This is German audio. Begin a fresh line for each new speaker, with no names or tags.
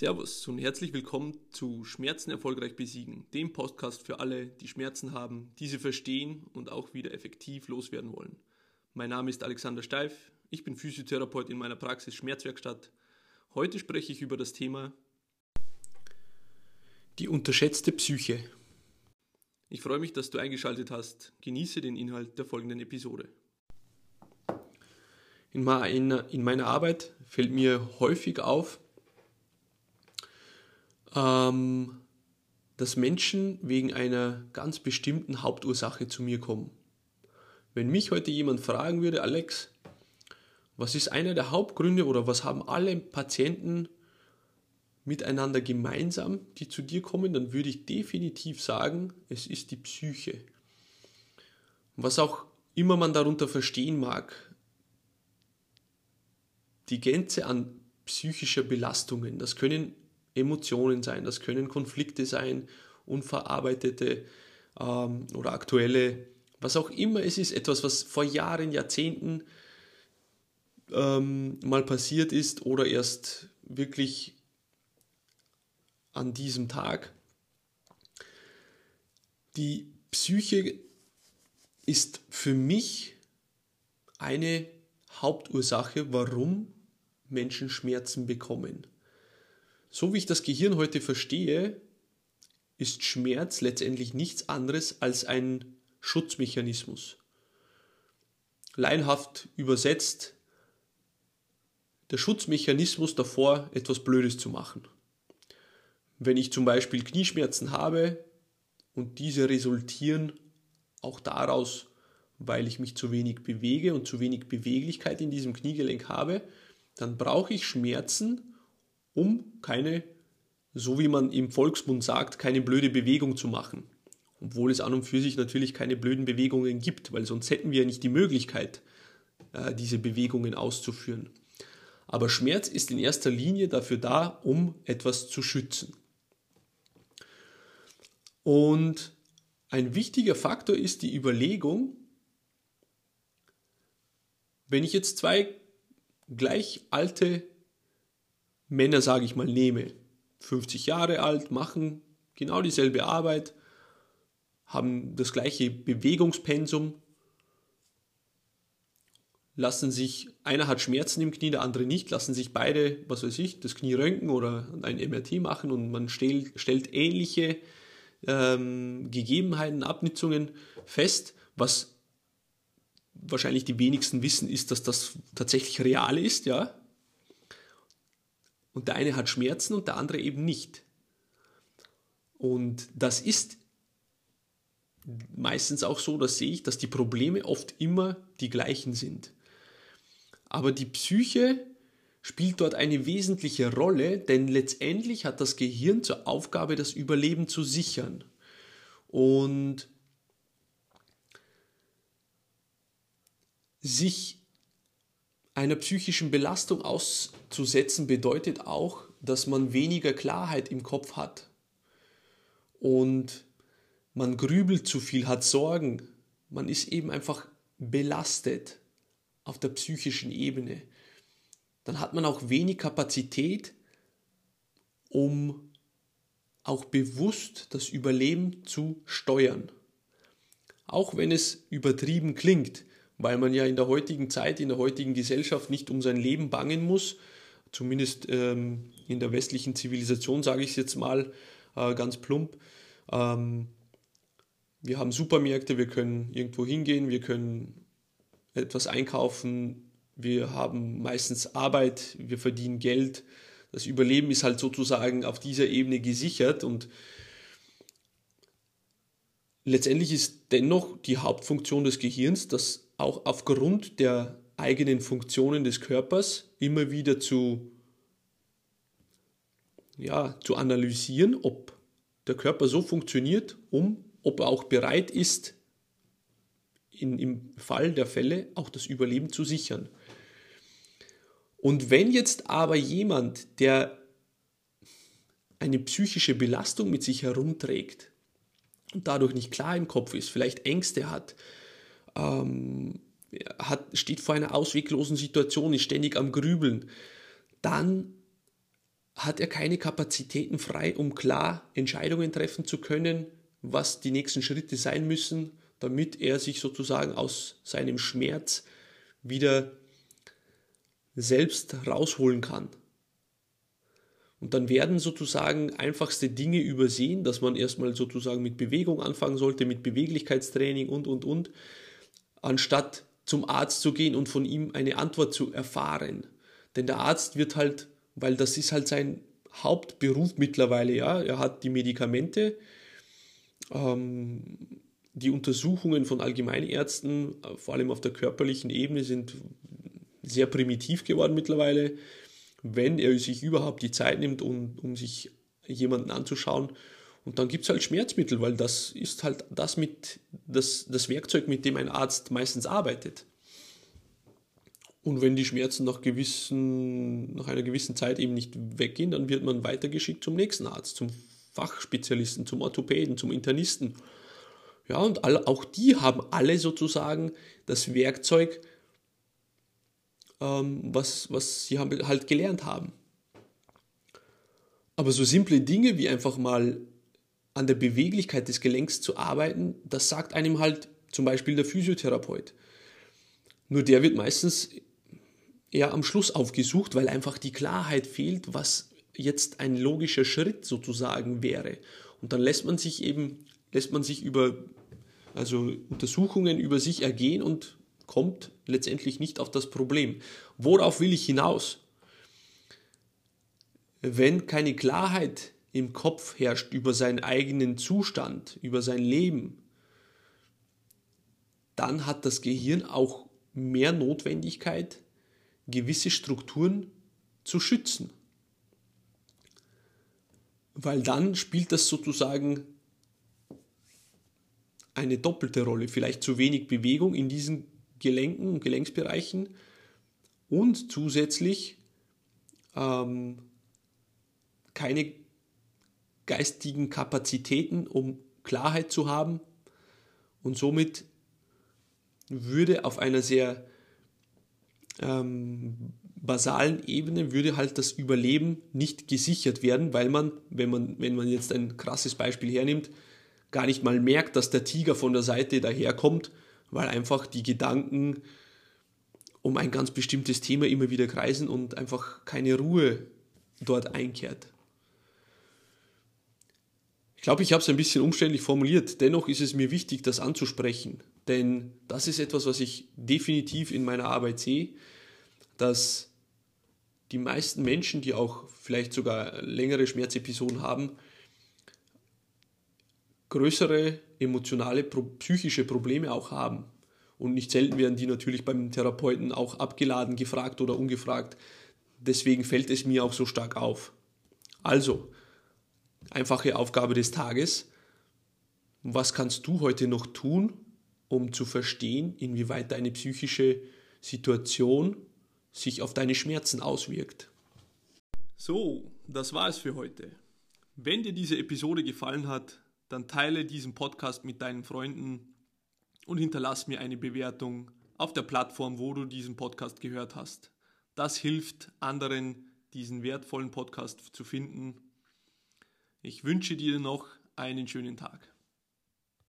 Servus und herzlich willkommen zu Schmerzen erfolgreich besiegen, dem Podcast für alle, die Schmerzen haben, diese verstehen und auch wieder effektiv loswerden wollen. Mein Name ist Alexander Steif, ich bin Physiotherapeut in meiner Praxis Schmerzwerkstatt. Heute spreche ich über das Thema die unterschätzte Psyche. Ich freue mich, dass du eingeschaltet hast. Genieße den Inhalt der folgenden Episode. In meiner, in meiner Arbeit fällt mir häufig auf, ähm, dass Menschen wegen einer ganz bestimmten Hauptursache zu mir kommen. Wenn mich heute jemand fragen würde, Alex, was ist einer der Hauptgründe oder was haben alle Patienten miteinander gemeinsam, die zu dir kommen, dann würde ich definitiv sagen, es ist die Psyche. Was auch immer man darunter verstehen mag, die Gänze an psychischer Belastungen, das können Emotionen sein, das können Konflikte sein, unverarbeitete ähm, oder aktuelle, was auch immer es ist, etwas, was vor Jahren, Jahrzehnten ähm, mal passiert ist oder erst wirklich an diesem Tag. Die Psyche ist für mich eine Hauptursache, warum Menschen Schmerzen bekommen. So wie ich das Gehirn heute verstehe, ist Schmerz letztendlich nichts anderes als ein Schutzmechanismus. Leinhaft übersetzt, der Schutzmechanismus davor, etwas Blödes zu machen. Wenn ich zum Beispiel Knieschmerzen habe und diese resultieren auch daraus, weil ich mich zu wenig bewege und zu wenig Beweglichkeit in diesem Kniegelenk habe, dann brauche ich Schmerzen, um keine, so wie man im Volksmund sagt, keine blöde Bewegung zu machen. Obwohl es an und für sich natürlich keine blöden Bewegungen gibt, weil sonst hätten wir nicht die Möglichkeit, äh, diese Bewegungen auszuführen. Aber Schmerz ist in erster Linie dafür da, um etwas zu schützen. Und ein wichtiger Faktor ist die Überlegung, wenn ich jetzt zwei gleich alte Männer, sage ich mal, nehme, 50 Jahre alt, machen genau dieselbe Arbeit, haben das gleiche Bewegungspensum, lassen sich, einer hat Schmerzen im Knie, der andere nicht, lassen sich beide, was weiß ich, das Knie röntgen oder ein MRT machen und man stellt, stellt ähnliche ähm, Gegebenheiten, Abnitzungen fest, was wahrscheinlich die wenigsten wissen, ist, dass das tatsächlich real ist, ja. Und der eine hat Schmerzen und der andere eben nicht. Und das ist meistens auch so, das sehe ich, dass die Probleme oft immer die gleichen sind. Aber die Psyche spielt dort eine wesentliche Rolle, denn letztendlich hat das Gehirn zur Aufgabe, das Überleben zu sichern. Und sich einer psychischen Belastung auszusetzen bedeutet auch, dass man weniger Klarheit im Kopf hat und man grübelt zu viel, hat Sorgen. Man ist eben einfach belastet auf der psychischen Ebene. Dann hat man auch wenig Kapazität, um auch bewusst das Überleben zu steuern. Auch wenn es übertrieben klingt, weil man ja in der heutigen Zeit, in der heutigen Gesellschaft nicht um sein Leben bangen muss, zumindest ähm, in der westlichen Zivilisation, sage ich es jetzt mal äh, ganz plump. Ähm, wir haben Supermärkte, wir können irgendwo hingehen, wir können etwas einkaufen, wir haben meistens Arbeit, wir verdienen Geld. Das Überleben ist halt sozusagen auf dieser Ebene gesichert und letztendlich ist dennoch die Hauptfunktion des Gehirns, das auch aufgrund der eigenen Funktionen des Körpers immer wieder zu, ja, zu analysieren, ob der Körper so funktioniert, um, ob er auch bereit ist, in, im Fall der Fälle auch das Überleben zu sichern. Und wenn jetzt aber jemand, der eine psychische Belastung mit sich herumträgt und dadurch nicht klar im Kopf ist, vielleicht Ängste hat, ähm, hat, steht vor einer ausweglosen Situation, ist ständig am Grübeln, dann hat er keine Kapazitäten frei, um klar Entscheidungen treffen zu können, was die nächsten Schritte sein müssen, damit er sich sozusagen aus seinem Schmerz wieder selbst rausholen kann. Und dann werden sozusagen einfachste Dinge übersehen, dass man erstmal sozusagen mit Bewegung anfangen sollte, mit Beweglichkeitstraining und, und, und, anstatt zum Arzt zu gehen und von ihm eine Antwort zu erfahren. Denn der Arzt wird halt, weil das ist halt sein Hauptberuf mittlerweile, ja, er hat die Medikamente, ähm, die Untersuchungen von Allgemeinärzten, vor allem auf der körperlichen Ebene, sind sehr primitiv geworden mittlerweile. Wenn er sich überhaupt die Zeit nimmt, um, um sich jemanden anzuschauen. Und dann gibt es halt Schmerzmittel, weil das ist halt das, mit, das, das Werkzeug, mit dem ein Arzt meistens arbeitet. Und wenn die Schmerzen nach, gewissen, nach einer gewissen Zeit eben nicht weggehen, dann wird man weitergeschickt zum nächsten Arzt, zum Fachspezialisten, zum Orthopäden, zum Internisten. Ja, und alle, auch die haben alle sozusagen das Werkzeug, ähm, was, was sie haben, halt gelernt haben. Aber so simple Dinge wie einfach mal an der Beweglichkeit des Gelenks zu arbeiten, das sagt einem halt zum Beispiel der Physiotherapeut. Nur der wird meistens eher am Schluss aufgesucht, weil einfach die Klarheit fehlt, was jetzt ein logischer Schritt sozusagen wäre. Und dann lässt man sich eben, lässt man sich über, also Untersuchungen über sich ergehen und kommt letztendlich nicht auf das Problem. Worauf will ich hinaus? Wenn keine Klarheit im Kopf herrscht über seinen eigenen Zustand, über sein Leben, dann hat das Gehirn auch mehr Notwendigkeit, gewisse Strukturen zu schützen. Weil dann spielt das sozusagen eine doppelte Rolle. Vielleicht zu wenig Bewegung in diesen Gelenken und Gelenksbereichen und zusätzlich ähm, keine geistigen Kapazitäten, um Klarheit zu haben. Und somit würde auf einer sehr ähm, basalen Ebene würde halt das Überleben nicht gesichert werden, weil man, wenn man, wenn man jetzt ein krasses Beispiel hernimmt, gar nicht mal merkt, dass der Tiger von der Seite daherkommt, weil einfach die Gedanken um ein ganz bestimmtes Thema immer wieder kreisen und einfach keine Ruhe dort einkehrt. Ich glaube, ich habe es ein bisschen umständlich formuliert. Dennoch ist es mir wichtig, das anzusprechen. Denn das ist etwas, was ich definitiv in meiner Arbeit sehe, dass die meisten Menschen, die auch vielleicht sogar längere Schmerzepisoden haben, größere emotionale, psychische Probleme auch haben. Und nicht selten werden die natürlich beim Therapeuten auch abgeladen, gefragt oder ungefragt. Deswegen fällt es mir auch so stark auf. Also, einfache Aufgabe des Tages. Was kannst du heute noch tun, um zu verstehen, inwieweit deine psychische Situation sich auf deine Schmerzen auswirkt? So, das war es für heute. Wenn dir diese Episode gefallen hat, dann teile diesen Podcast mit deinen Freunden und hinterlass mir eine Bewertung auf der Plattform, wo du diesen Podcast gehört hast. Das hilft anderen, diesen wertvollen Podcast zu finden. Ich wünsche dir noch einen schönen Tag.